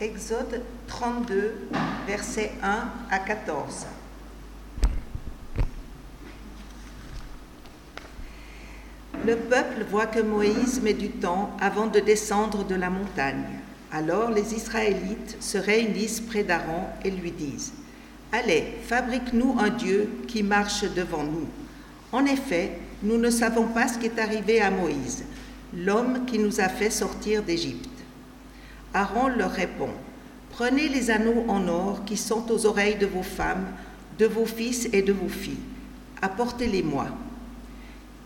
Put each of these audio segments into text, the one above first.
Exode 32, versets 1 à 14. Le peuple voit que Moïse met du temps avant de descendre de la montagne. Alors les Israélites se réunissent près d'Aaron et lui disent, Allez, fabrique-nous un Dieu qui marche devant nous. En effet, nous ne savons pas ce qui est arrivé à Moïse, l'homme qui nous a fait sortir d'Égypte. Aaron leur répond, Prenez les anneaux en or qui sont aux oreilles de vos femmes, de vos fils et de vos filles. Apportez-les-moi.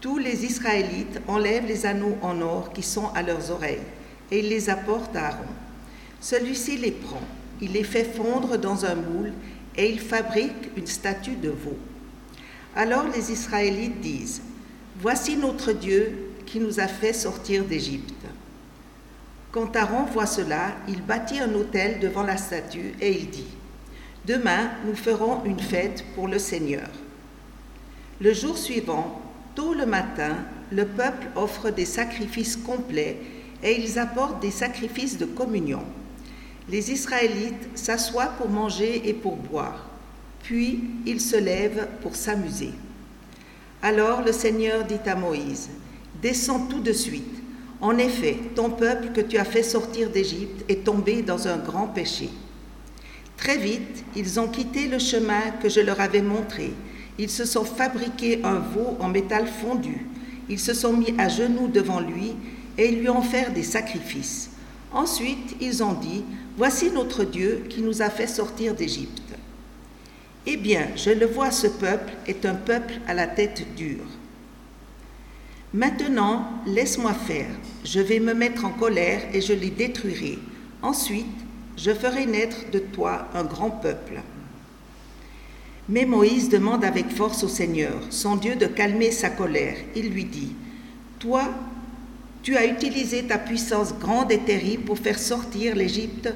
Tous les Israélites enlèvent les anneaux en or qui sont à leurs oreilles et ils les apportent à Aaron. Celui-ci les prend, il les fait fondre dans un moule et il fabrique une statue de veau. Alors les Israélites disent, Voici notre Dieu qui nous a fait sortir d'Égypte. Quand Aaron voit cela, il bâtit un autel devant la statue et il dit, Demain, nous ferons une fête pour le Seigneur. Le jour suivant, tôt le matin, le peuple offre des sacrifices complets et ils apportent des sacrifices de communion. Les Israélites s'assoient pour manger et pour boire, puis ils se lèvent pour s'amuser. Alors le Seigneur dit à Moïse, Descends tout de suite. En effet, ton peuple que tu as fait sortir d'Égypte est tombé dans un grand péché. Très vite, ils ont quitté le chemin que je leur avais montré. Ils se sont fabriqués un veau en métal fondu. Ils se sont mis à genoux devant lui et ils lui ont fait des sacrifices. Ensuite, ils ont dit, Voici notre Dieu qui nous a fait sortir d'Égypte. Eh bien, je le vois, ce peuple est un peuple à la tête dure. Maintenant, laisse-moi faire. Je vais me mettre en colère et je les détruirai. Ensuite, je ferai naître de toi un grand peuple. Mais Moïse demande avec force au Seigneur, son Dieu, de calmer sa colère. Il lui dit, Toi, tu as utilisé ta puissance grande et terrible pour faire sortir l'Égypte,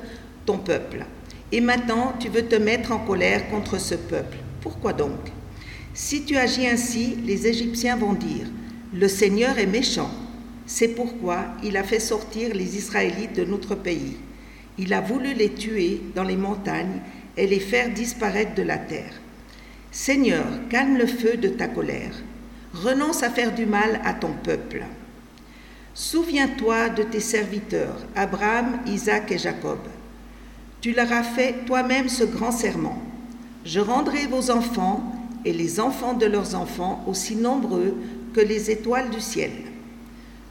ton peuple. Et maintenant, tu veux te mettre en colère contre ce peuple. Pourquoi donc? Si tu agis ainsi, les Égyptiens vont dire, le Seigneur est méchant. C'est pourquoi il a fait sortir les Israélites de notre pays. Il a voulu les tuer dans les montagnes et les faire disparaître de la terre. Seigneur, calme le feu de ta colère. Renonce à faire du mal à ton peuple. Souviens-toi de tes serviteurs, Abraham, Isaac et Jacob. Tu leur as fait toi-même ce grand serment. Je rendrai vos enfants et les enfants de leurs enfants aussi nombreux les étoiles du ciel.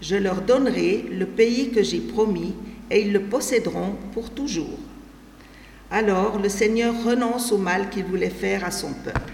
Je leur donnerai le pays que j'ai promis et ils le posséderont pour toujours. Alors le Seigneur renonce au mal qu'il voulait faire à son peuple.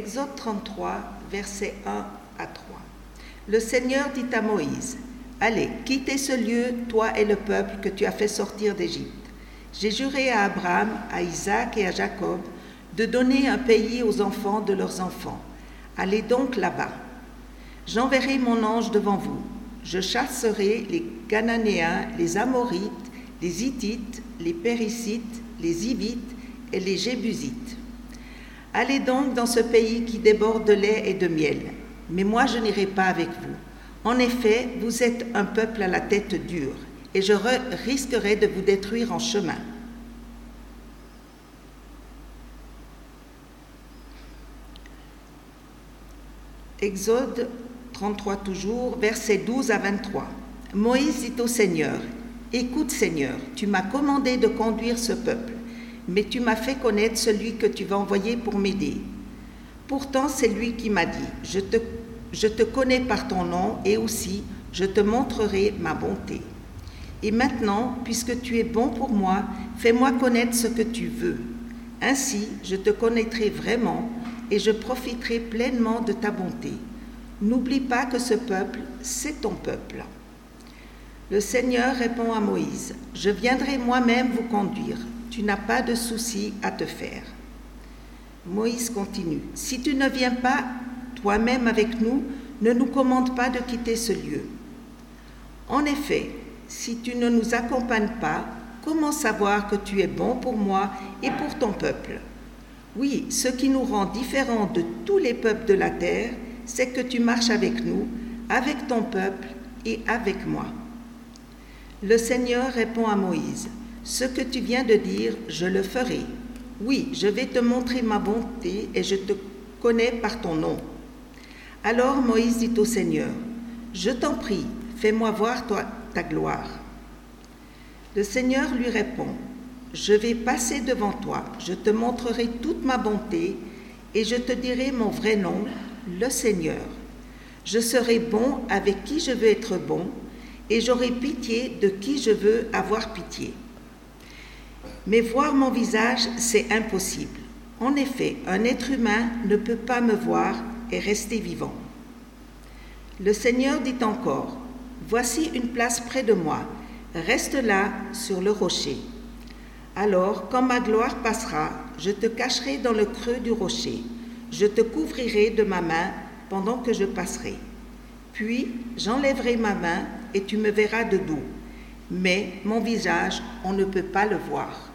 Exode 33, versets 1 à 3. Le Seigneur dit à Moïse, Allez, quittez ce lieu, toi et le peuple que tu as fait sortir d'Égypte. J'ai juré à Abraham, à Isaac et à Jacob de donner un pays aux enfants de leurs enfants. Allez donc là-bas. J'enverrai mon ange devant vous. Je chasserai les Cananéens, les Amorites, les Hittites, les Péricites, les Hivites et les Jébusites. Allez donc dans ce pays qui déborde de lait et de miel, mais moi je n'irai pas avec vous. En effet, vous êtes un peuple à la tête dure, et je risquerai de vous détruire en chemin. Exode 33 toujours, versets 12 à 23. Moïse dit au Seigneur, Écoute Seigneur, tu m'as commandé de conduire ce peuple mais tu m'as fait connaître celui que tu vas envoyer pour m'aider. Pourtant, c'est lui qui m'a dit, je te, connais par ton nom et aussi je te montrerai ma bonté. Et maintenant, puisque tu es bon pour moi, fais-moi connaître ce que tu veux. Ainsi, je te connaîtrai vraiment et je profiterai pleinement de ta bonté. N'oublie pas que ce peuple, c'est ton peuple. Le Seigneur répond à Moïse, Je viendrai moi-même vous conduire tu n'as pas de souci à te faire. Moïse continue, Si tu ne viens pas toi-même avec nous, ne nous commande pas de quitter ce lieu. En effet, si tu ne nous accompagnes pas, comment savoir que tu es bon pour moi et pour ton peuple? Oui, ce qui nous rend différents de tous les peuples de la terre, c'est que tu marches avec nous, avec ton peuple et avec moi. Le Seigneur répond à Moïse, Ce que tu viens de dire, je le ferai. Oui, je vais te montrer ma bonté et je te connais par ton nom. Alors Moïse dit au Seigneur, Je t'en prie, fais-moi voir ta gloire. Le Seigneur lui répond, Je vais passer devant toi, je te montrerai toute ma bonté et je te dirai mon vrai nom, le Seigneur. Je serai bon avec qui je veux être bon et j'aurai pitié de qui je veux avoir pitié. Mais voir mon visage, c'est impossible. En effet, un être humain ne peut pas me voir et rester vivant. Le Seigneur dit encore, Voici une place près de moi, reste là sur le rocher. Alors, quand ma gloire passera, je te cacherai dans le creux du rocher, je te couvrirai de ma main pendant que je passerai. Puis j'enlèverai ma main et tu me verras de dos, mais mon visage, on ne peut pas le voir.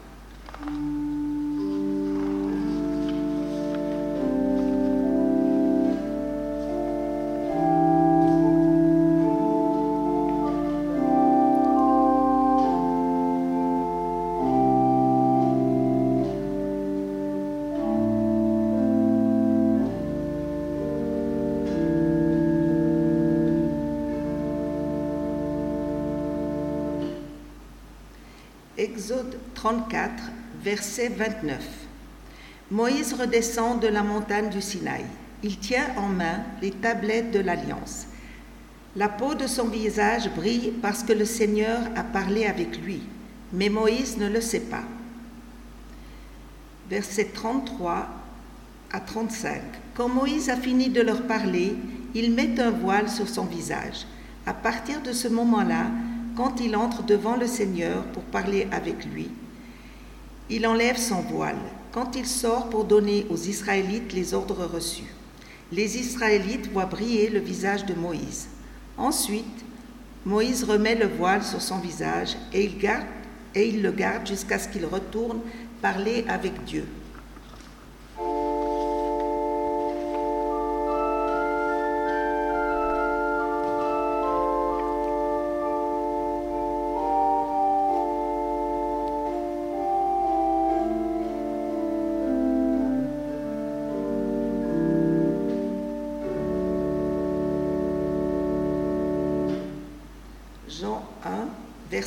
Exode 34, verset 29. Moïse redescend de la montagne du Sinaï. Il tient en main les tablettes de l'Alliance. La peau de son visage brille parce que le Seigneur a parlé avec lui, mais Moïse ne le sait pas. Verset 33 à 35. Quand Moïse a fini de leur parler, il met un voile sur son visage. À partir de ce moment-là, quand il entre devant le Seigneur pour parler avec lui, il enlève son voile quand il sort pour donner aux Israélites les ordres reçus. Les Israélites voient briller le visage de Moïse. Ensuite, Moïse remet le voile sur son visage et il, le garde jusqu'à ce qu'il retourne parler avec Dieu.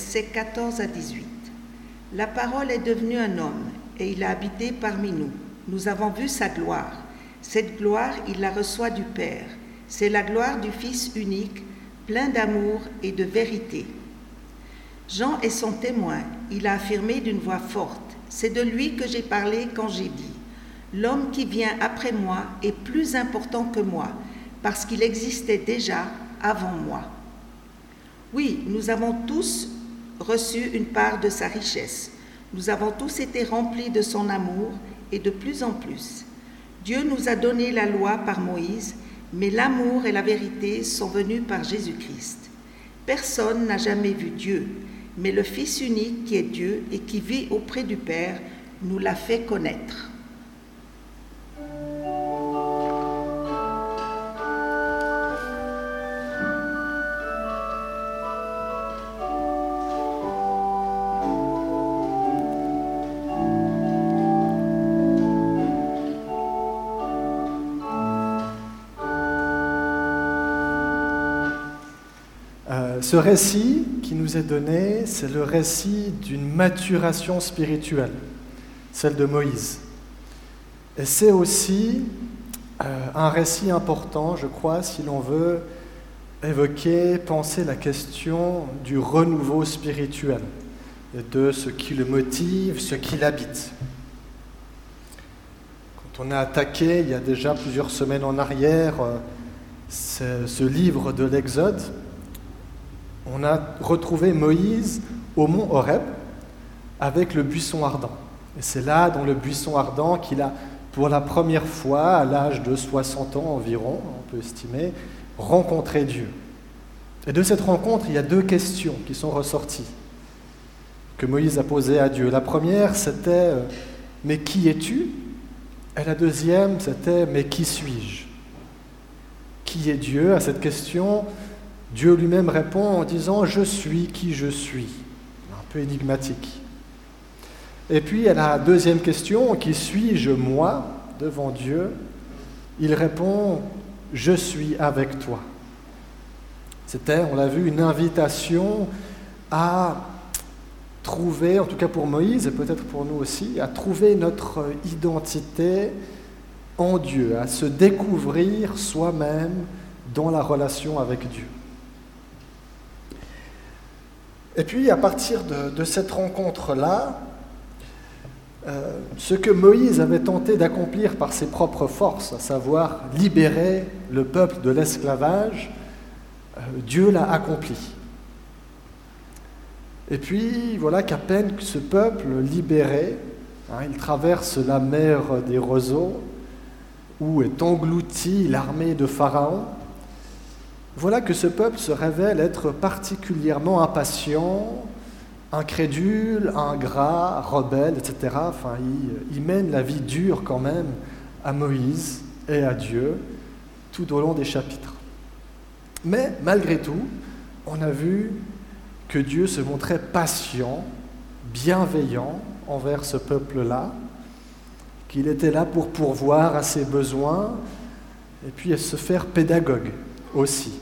Versets 14 à 18. La parole est devenue un homme et il a habité parmi nous. Nous avons vu sa gloire. Cette gloire, il la reçoit du Père. C'est la gloire du Fils unique, plein d'amour et de vérité. Jean est son témoin. Il a affirmé d'une voix forte. C'est de lui que j'ai parlé quand j'ai dit, L'homme qui vient après moi est plus important que moi, parce qu'il existait déjà avant moi. Oui, nous avons tous reçu une part de sa richesse. Nous avons tous été remplis de son amour et de plus en plus. Dieu nous a donné la loi par Moïse, mais l'amour et la vérité sont venus par Jésus-Christ. Personne n'a jamais vu Dieu, mais le Fils unique qui est Dieu et qui vit auprès du Père nous l'a fait connaître. Ce récit qui nous est donné, c'est le récit d'une maturation spirituelle, celle de Moïse. Et c'est aussi euh, un récit important, je crois, si l'on veut évoquer, penser la question du renouveau spirituel et de ce qui le motive, ce qui l'habite. Quand on a attaqué, il y a déjà plusieurs semaines en arrière, euh, ce livre de l'Exode, on a retrouvé Moïse au mont Horeb avec le buisson ardent. Et c'est là, dans le buisson ardent, qu'il a, pour la première fois, à l'âge de 60 ans environ, on peut estimer, rencontré Dieu. Et de cette rencontre, il y a deux questions qui sont ressorties que Moïse a posées à Dieu. La première, c'était euh, Mais qui es-tu? Et la deuxième, c'était Mais qui suis-je? Qui est Dieu? À cette question, Dieu lui-même répond en disant Je suis qui je suis. Un peu énigmatique. Et puis à la deuxième question, Qui suis-je moi devant Dieu? Il répond Je suis avec toi. C'était, on l'a vu, une invitation à trouver, en tout cas pour Moïse et peut-être pour nous aussi, à trouver notre identité en Dieu, à se découvrir soi-même dans la relation avec Dieu. Et puis à partir de, cette rencontre-là, euh, ce que Moïse avait tenté d'accomplir par ses propres forces, à savoir libérer le peuple de l'esclavage, euh, Dieu l'a accompli. Et puis voilà qu'à peine que ce peuple libéré, hein, il traverse la mer des roseaux, où est engloutie l'armée de Pharaon, voilà que ce peuple se révèle être particulièrement impatient, incrédule, ingrat, rebelle, etc. Enfin, il, mène la vie dure quand même à Moïse et à Dieu tout au long des chapitres. Mais malgré tout, on a vu que Dieu se montrait patient, bienveillant envers ce peuple-là, qu'il était là pour pourvoir à ses besoins et puis se faire pédagogue aussi.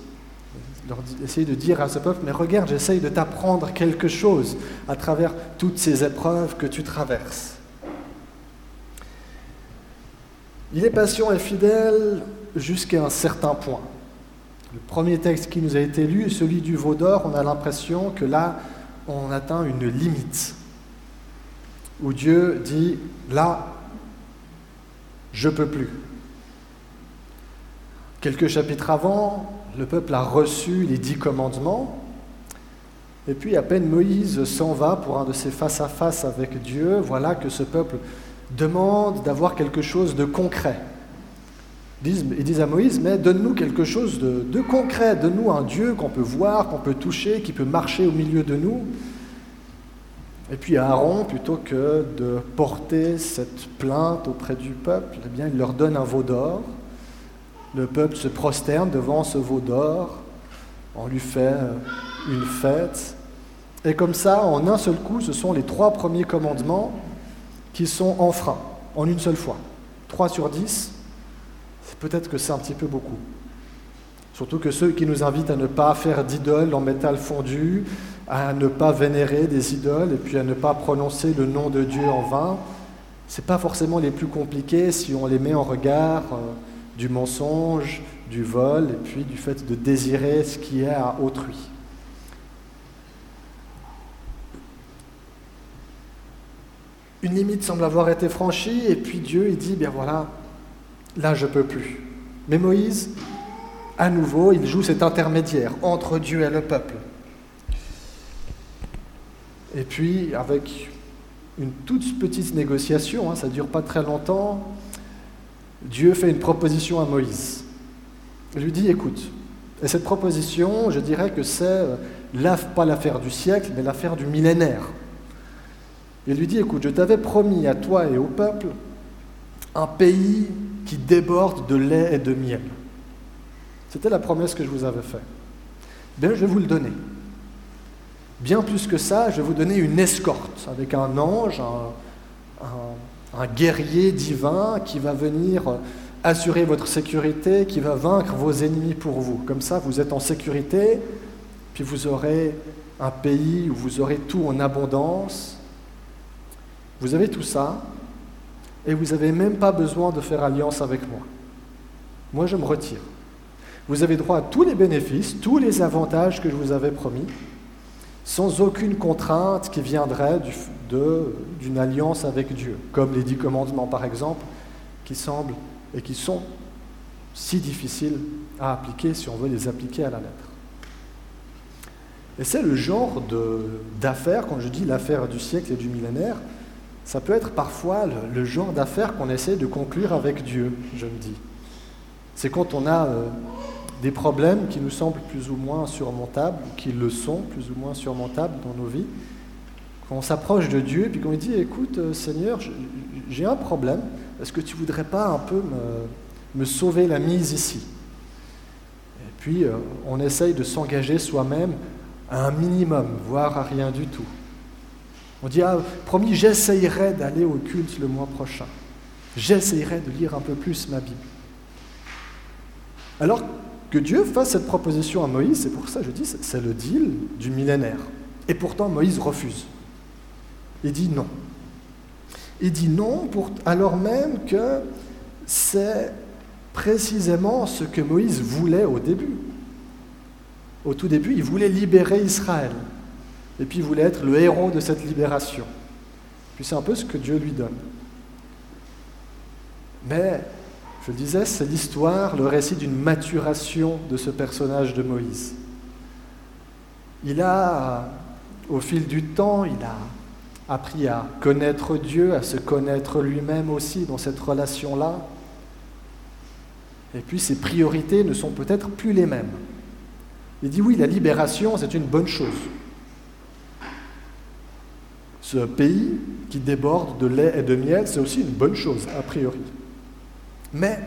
Essayer de dire à ce peuple, mais regarde, j'essaye de t'apprendre quelque chose à travers toutes ces épreuves que tu traverses. Il est patient et fidèle jusqu'à un certain point. Le premier texte qui nous a été lu, celui du veau d'or, on a l'impression que là, on atteint une limite, où Dieu dit, là, je peux plus. Quelques chapitres avant, le peuple a reçu les dix commandements, et puis à peine Moïse s'en va pour un de ses face-à-face avec Dieu, voilà que ce peuple demande d'avoir quelque chose de concret. Ils disent à Moïse, mais donne-nous quelque chose de, concret, donne-nous un Dieu qu'on peut voir, qu'on peut toucher, qui peut marcher au milieu de nous. Et puis Aaron, plutôt que de porter cette plainte auprès du peuple, eh bien, il leur donne un veau d'or. Le peuple se prosterne devant ce veau d'or, on lui fait une fête. Et comme ça, en un seul coup, ce sont les trois premiers commandements qui sont enfreints, en une seule fois. Trois sur dix, peut-être que c'est un petit peu beaucoup. Surtout que ceux qui nous invitent à ne pas faire d'idoles en métal fondu, à ne pas vénérer des idoles et puis à ne pas prononcer le nom de Dieu en vain, ce pas forcément les plus compliqués si on les met en regard euh, du mensonge, du vol et puis du fait de désirer ce qui est à autrui. Une limite semble avoir été franchie et puis Dieu il dit, bien voilà, là je peux plus. Mais Moïse, à nouveau, il joue cet intermédiaire entre Dieu et le peuple. Et puis, avec une toute petite négociation, hein, ça ne dure pas très longtemps, Dieu fait une proposition à Moïse. Il lui dit, écoute, et cette proposition, je dirais que c'est euh, pas l'affaire du siècle, mais l'affaire du millénaire. Il lui dit, écoute, je t'avais promis à toi et au peuple un pays qui déborde de lait et de miel. C'était la promesse que je vous avais faite. Bien, je vais vous le donner. Bien plus que ça, je vais vous donner une escorte avec un ange, un, un guerrier divin qui va venir assurer votre sécurité, qui va vaincre vos ennemis pour vous. Comme ça, vous êtes en sécurité, puis vous aurez un pays où vous aurez tout en abondance. Vous avez tout ça, et vous n'avez même pas besoin de faire alliance avec moi. Moi, je me retire. Vous avez droit à tous les bénéfices, tous les avantages que je vous avais promis, sans aucune contrainte qui viendrait d'une alliance avec Dieu, comme les dix commandements par exemple, qui semblent et qui sont si difficiles à appliquer si on veut les appliquer à la lettre. Et c'est le genre d'affaire, quand je dis l'affaire du siècle et du millénaire, ça peut être parfois le, genre d'affaire qu'on essaie de conclure avec Dieu, je me dis. C'est quand on a euh, des problèmes qui nous semblent plus ou moins surmontables, qui le sont plus ou moins surmontables dans nos vies, quand on s'approche de Dieu et puis qu'on lui dit, écoute euh, Seigneur, j'ai un problème, est-ce que tu voudrais pas un peu me, me sauver la mise ici? Et puis euh, on essaye de s'engager soi-même à un minimum, voire à rien du tout. On dit, ah, promis, j'essayerai d'aller au culte le mois prochain. J'essayerai de lire un peu plus ma Bible. Alors que Dieu fasse cette proposition à Moïse, c'est pour ça que je dis, c'est le deal du millénaire. Et pourtant, Moïse refuse. Il dit non. Il dit non pour, alors même que c'est précisément ce que Moïse voulait au début. Au tout début, il voulait libérer Israël. Et puis il voulait être le héros de cette libération. Puis c'est un peu ce que Dieu lui donne. Mais, je le disais, c'est l'histoire, le récit d'une maturation de ce personnage de Moïse. Il a, au fil du temps, il a appris à connaître Dieu, à se connaître lui-même aussi dans cette relation-là. Et puis ses priorités ne sont peut-être plus les mêmes. Il dit oui, la libération, c'est une bonne chose ce pays qui déborde de lait et de miel, c'est aussi une bonne chose, a priori. Mais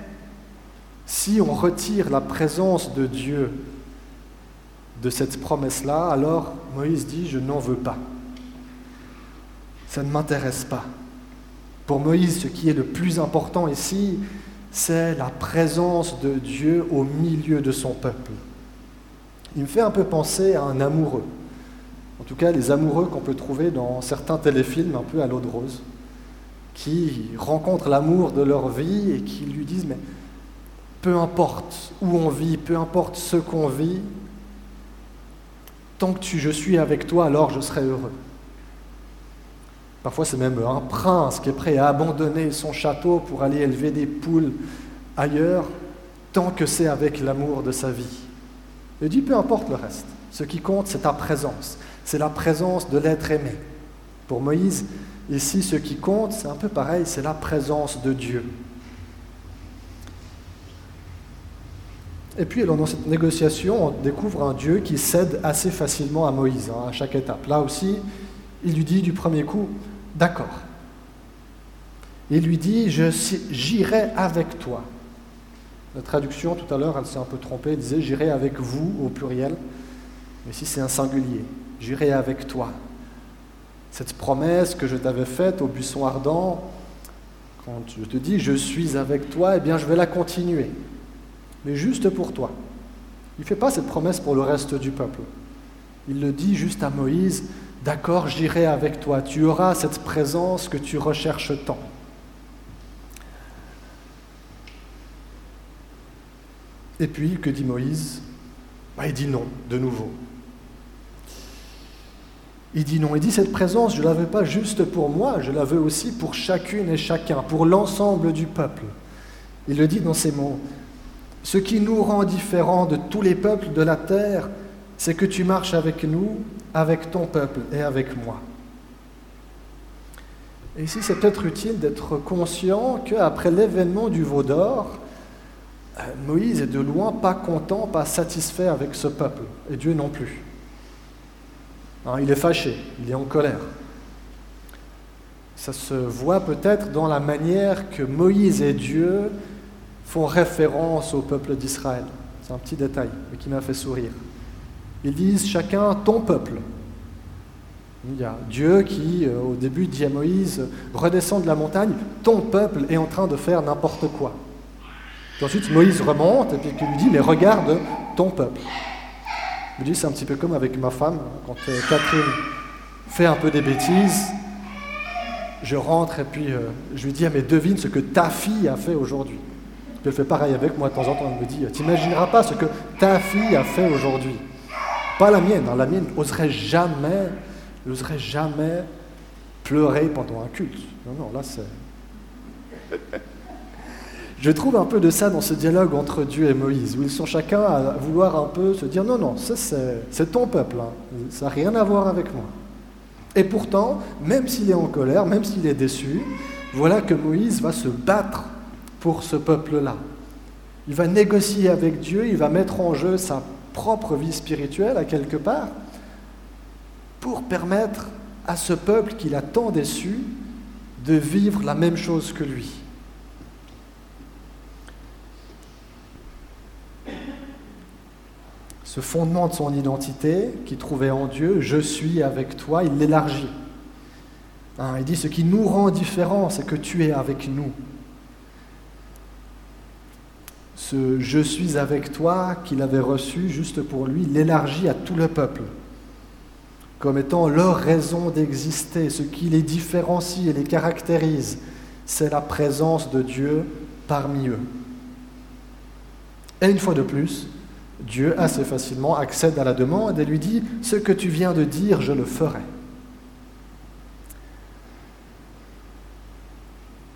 si on retire la présence de Dieu de cette promesse-là, alors Moïse dit, je n'en veux pas. Ça ne m'intéresse pas. Pour Moïse, ce qui est le plus important ici, c'est la présence de Dieu au milieu de son peuple. Il me fait un peu penser à un amoureux en tout cas les amoureux qu'on peut trouver dans certains téléfilms un peu à l'eau de rose, qui rencontrent l'amour de leur vie et qui lui disent, mais peu importe où on vit, peu importe ce qu'on vit, tant que je suis avec toi, alors je serai heureux. Parfois c'est même un prince qui est prêt à abandonner son château pour aller élever des poules ailleurs, tant que c'est avec l'amour de sa vie. Il dit, peu importe le reste, ce qui compte, c'est ta présence c'est la présence de l'être aimé. Pour Moïse, ici, ce qui compte, c'est un peu pareil, c'est la présence de Dieu. Et puis, dans cette négociation, on découvre un Dieu qui cède assez facilement à Moïse, hein, à chaque étape. Là aussi, il lui dit du premier coup, d'accord. Il lui dit, j'irai avec toi. La traduction, tout à l'heure, elle s'est un peu trompée, elle disait, j'irai avec vous au pluriel, mais ici c'est un singulier j'irai avec toi. Cette promesse que je t'avais faite au buisson ardent, quand je te dis je suis avec toi, eh bien je vais la continuer, mais juste pour toi. Il ne fait pas cette promesse pour le reste du peuple. Il le dit juste à Moïse, d'accord, j'irai avec toi, tu auras cette présence que tu recherches tant. Et puis, que dit Moïse? Bah, Il dit non, de nouveau. Il dit non, il dit cette présence, je ne la veux pas juste pour moi, je la veux aussi pour chacune et chacun, pour l'ensemble du peuple. Il le dit dans ces mots, ce qui nous rend différents de tous les peuples de la terre, c'est que tu marches avec nous, avec ton peuple et avec moi. Et ici, c'est peut-être utile d'être conscient qu'après l'événement du veau d'or, euh, Moïse est de loin pas content, pas satisfait avec ce peuple, et Dieu non plus. Hein, il est fâché, il est en colère. Ça se voit peut-être dans la manière que Moïse et Dieu font référence au peuple d'Israël. C'est un petit détail, mais qui m'a fait sourire. Ils disent chacun ton peuple. Il y a Dieu qui, euh, au début, dit à Moïse redescends de la montagne, ton peuple est en train de faire n'importe quoi. ensuite, Moïse remonte et puis lui dit mais regarde ton peuple. Je dis, c'est un petit peu comme avec ma femme, quand euh, Catherine fait un peu des bêtises, je rentre et puis euh, je lui dis, mais devine ce que ta fille a fait aujourd'hui. Elle fait pareil avec moi de temps en temps, elle me dit, t'imagineras pas ce que ta fille a fait aujourd'hui. Pas la mienne, hein. la mienne n'oserait jamais, n'oserait jamais pleurer pendant un culte. Non, non, là c'est... Je trouve un peu de ça dans ce dialogue entre Dieu et Moïse, où ils sont chacun à vouloir un peu se dire non, non, c'est ton peuple, hein. ça n'a rien à voir avec moi. Et pourtant, même s'il est en colère, même s'il est déçu, voilà que Moïse va se battre pour ce peuple-là. Il va négocier avec Dieu, il va mettre en jeu sa propre vie spirituelle à quelque part pour permettre à ce peuple qu'il a tant déçu de vivre la même chose que lui. Ce fondement de son identité qu'il trouvait en Dieu, je suis avec toi, il l'élargit. Hein, il dit ce qui nous rend différents, c'est que tu es avec nous. Ce je suis avec toi qu'il avait reçu juste pour lui, l'élargit à tout le peuple comme étant leur raison d'exister, ce qui les différencie et les caractérise, c'est la présence de Dieu parmi eux. Et une fois de plus, Dieu assez facilement accède à la demande et lui dit, ce que tu viens de dire, je le ferai.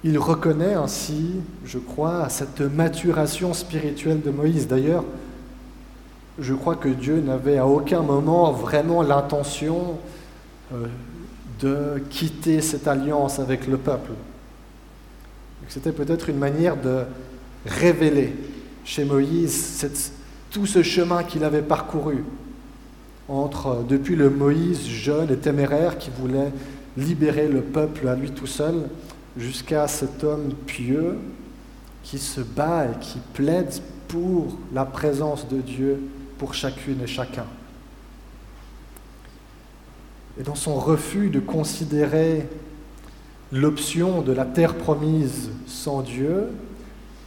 Il reconnaît ainsi, je crois, cette maturation spirituelle de Moïse. D'ailleurs, je crois que Dieu n'avait à aucun moment vraiment l'intention euh, de quitter cette alliance avec le peuple. C'était peut-être une manière de révéler chez Moïse tout ce chemin qu'il avait parcouru entre, depuis le Moïse jeune et téméraire qui voulait libérer le peuple à lui tout seul, jusqu'à cet homme pieux qui se bat et qui plaide pour la présence de Dieu pour chacune et chacun. Et dans son refus de considérer l'option de la terre promise sans Dieu,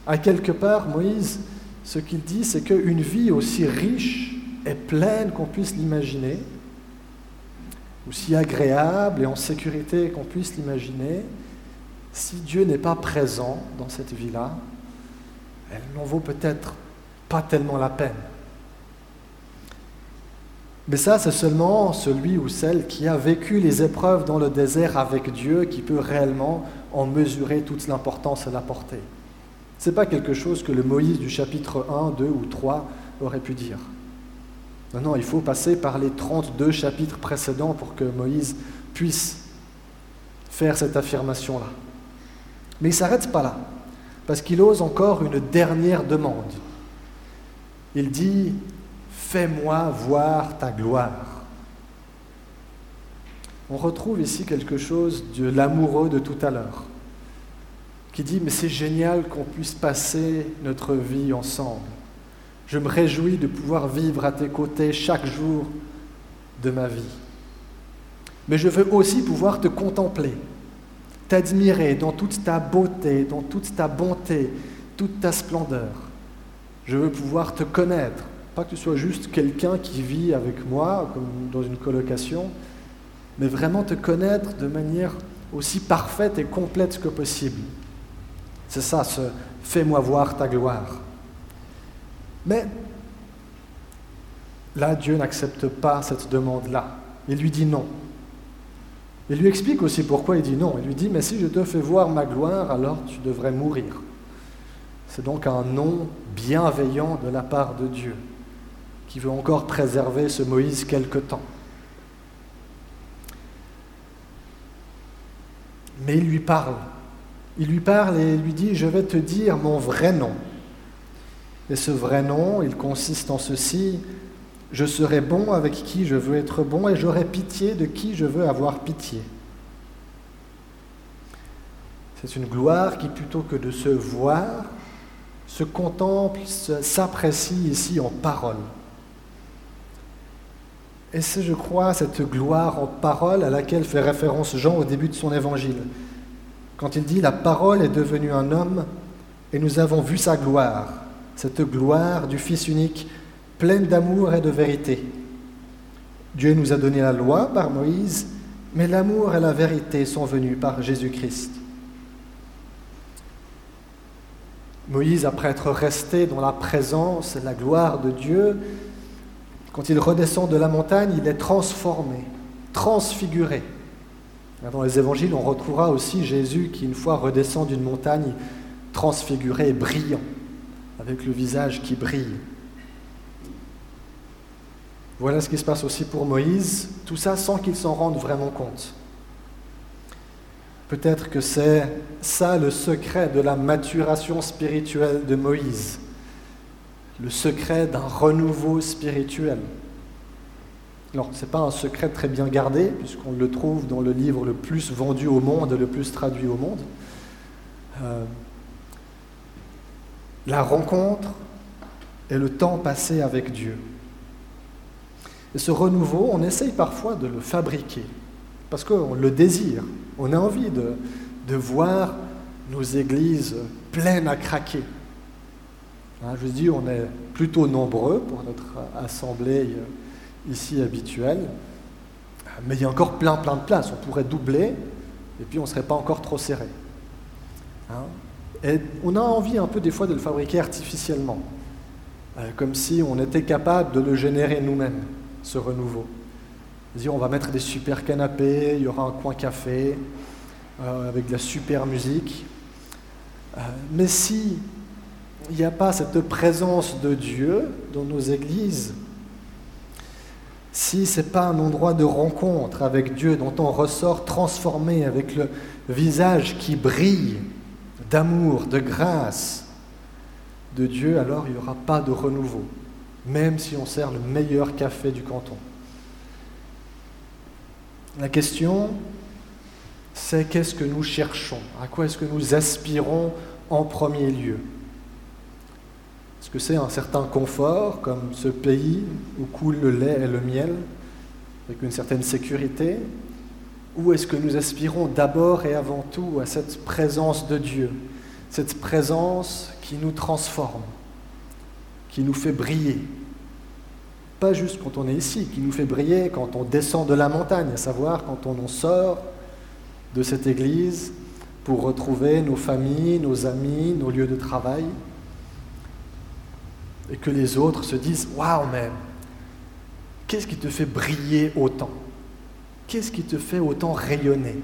à quelque part, Moïse, ce qu'il dit, c'est qu'une vie aussi riche et pleine qu'on puisse l'imaginer, aussi agréable et en sécurité qu'on puisse l'imaginer, si Dieu n'est pas présent dans cette vie-là, elle n'en vaut peut-être pas tellement la peine. Mais ça, c'est seulement celui ou celle qui a vécu les épreuves dans le désert avec Dieu qui peut réellement en mesurer toute l'importance et la portée. Ce n'est pas quelque chose que le Moïse du chapitre 1, 2 ou 3 aurait pu dire. Non, non, il faut passer par les 32 chapitres précédents pour que Moïse puisse faire cette affirmation-là. Mais il ne s'arrête pas là, parce qu'il ose encore une dernière demande. Il dit, Fais-moi voir ta gloire. On retrouve ici quelque chose de l'amoureux de tout à l'heure, qui dit, mais c'est génial qu'on puisse passer notre vie ensemble. Je me réjouis de pouvoir vivre à tes côtés chaque jour de ma vie. Mais je veux aussi pouvoir te contempler, t'admirer dans toute ta beauté, dans toute ta bonté, toute ta splendeur. Je veux pouvoir te connaître, pas que tu sois juste quelqu'un qui vit avec moi, comme dans une colocation, mais vraiment te connaître de manière aussi parfaite et complète que possible. C'est ça, ce fais-moi voir ta gloire. Mais là, Dieu n'accepte pas cette demande-là. Il lui dit non. Il lui explique aussi pourquoi il dit non. Il lui dit, mais si je te fais voir ma gloire, alors tu devrais mourir. C'est donc un non bienveillant de la part de Dieu qui veut encore préserver ce Moïse quelque temps. Mais il lui parle. Il lui parle et lui dit, je vais te dire mon vrai nom. Et ce vrai nom, il consiste en ceci, je serai bon avec qui je veux être bon et j'aurai pitié de qui je veux avoir pitié. C'est une gloire qui, plutôt que de se voir, se contemple, s'apprécie ici en parole. Et c'est, je crois, cette gloire en parole à laquelle fait référence Jean au début de son évangile, quand il dit La parole est devenue un homme et nous avons vu sa gloire, cette gloire du Fils unique, pleine d'amour et de vérité. Dieu nous a donné la loi par Moïse, mais l'amour et la vérité sont venus par Jésus-Christ. Moïse, après être resté dans la présence et la gloire de Dieu, quand il redescend de la montagne, il est transformé, transfiguré. Dans les évangiles, on retrouvera aussi Jésus qui, une fois redescend d'une montagne, transfiguré et brillant, avec le visage qui brille. Voilà ce qui se passe aussi pour Moïse, tout ça sans qu'il s'en rende vraiment compte. Peut-être que c'est ça le secret de la maturation spirituelle de Moïse, le secret d'un renouveau spirituel. Alors, ce n'est pas un secret très bien gardé, puisqu'on le trouve dans le livre le plus vendu au monde, le plus traduit au monde. Euh, la rencontre et le temps passé avec Dieu. Et ce renouveau, on essaye parfois de le fabriquer, parce qu'on le désire. On a envie de, de voir nos églises pleines à craquer. Hein, je vous dis, on est plutôt nombreux pour notre assemblée euh, ici habituelle, mais il y a encore plein, plein de places. On pourrait doubler, et puis on ne serait pas encore trop serré. Hein. et on a envie un peu des fois de le fabriquer artificiellement, euh, comme si on était capable de le générer nous-mêmes ce renouveau. On va mettre des super canapés, il y aura un coin café euh, avec de la super musique. Euh, mais si il n'y a pas cette présence de Dieu dans nos églises, si ce n'est pas un endroit de rencontre avec Dieu dont on ressort transformé avec le visage qui brille d'amour, de grâce de Dieu, alors il n'y aura pas de renouveau même si on sert le meilleur café du canton. La question, c'est qu'est-ce que nous cherchons? À quoi est-ce que nous aspirons en premier lieu? Est-ce que c'est un certain confort, comme ce pays où coule le lait et le miel, avec une certaine sécurité? Ou est-ce que nous aspirons d'abord et avant tout à cette présence de Dieu, cette présence qui nous transforme, qui nous fait briller, pas juste quand on est ici, qui nous fait briller quand on descend de la montagne, à savoir quand on en sort de cette église pour retrouver nos familles, nos amis, nos lieux de travail, et que les autres se disent Waouh, mais qu'est-ce qui te fait briller autant? Qu'est-ce qui te fait autant rayonner?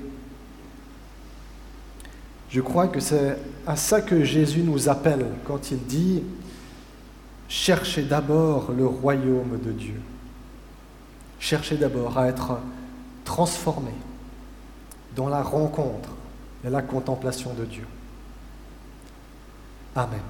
Je crois que c'est à ça que Jésus nous appelle quand il dit Cherchez d'abord le royaume de Dieu. Cherchez d'abord à être transformé dans la rencontre et la contemplation de Dieu. Amen.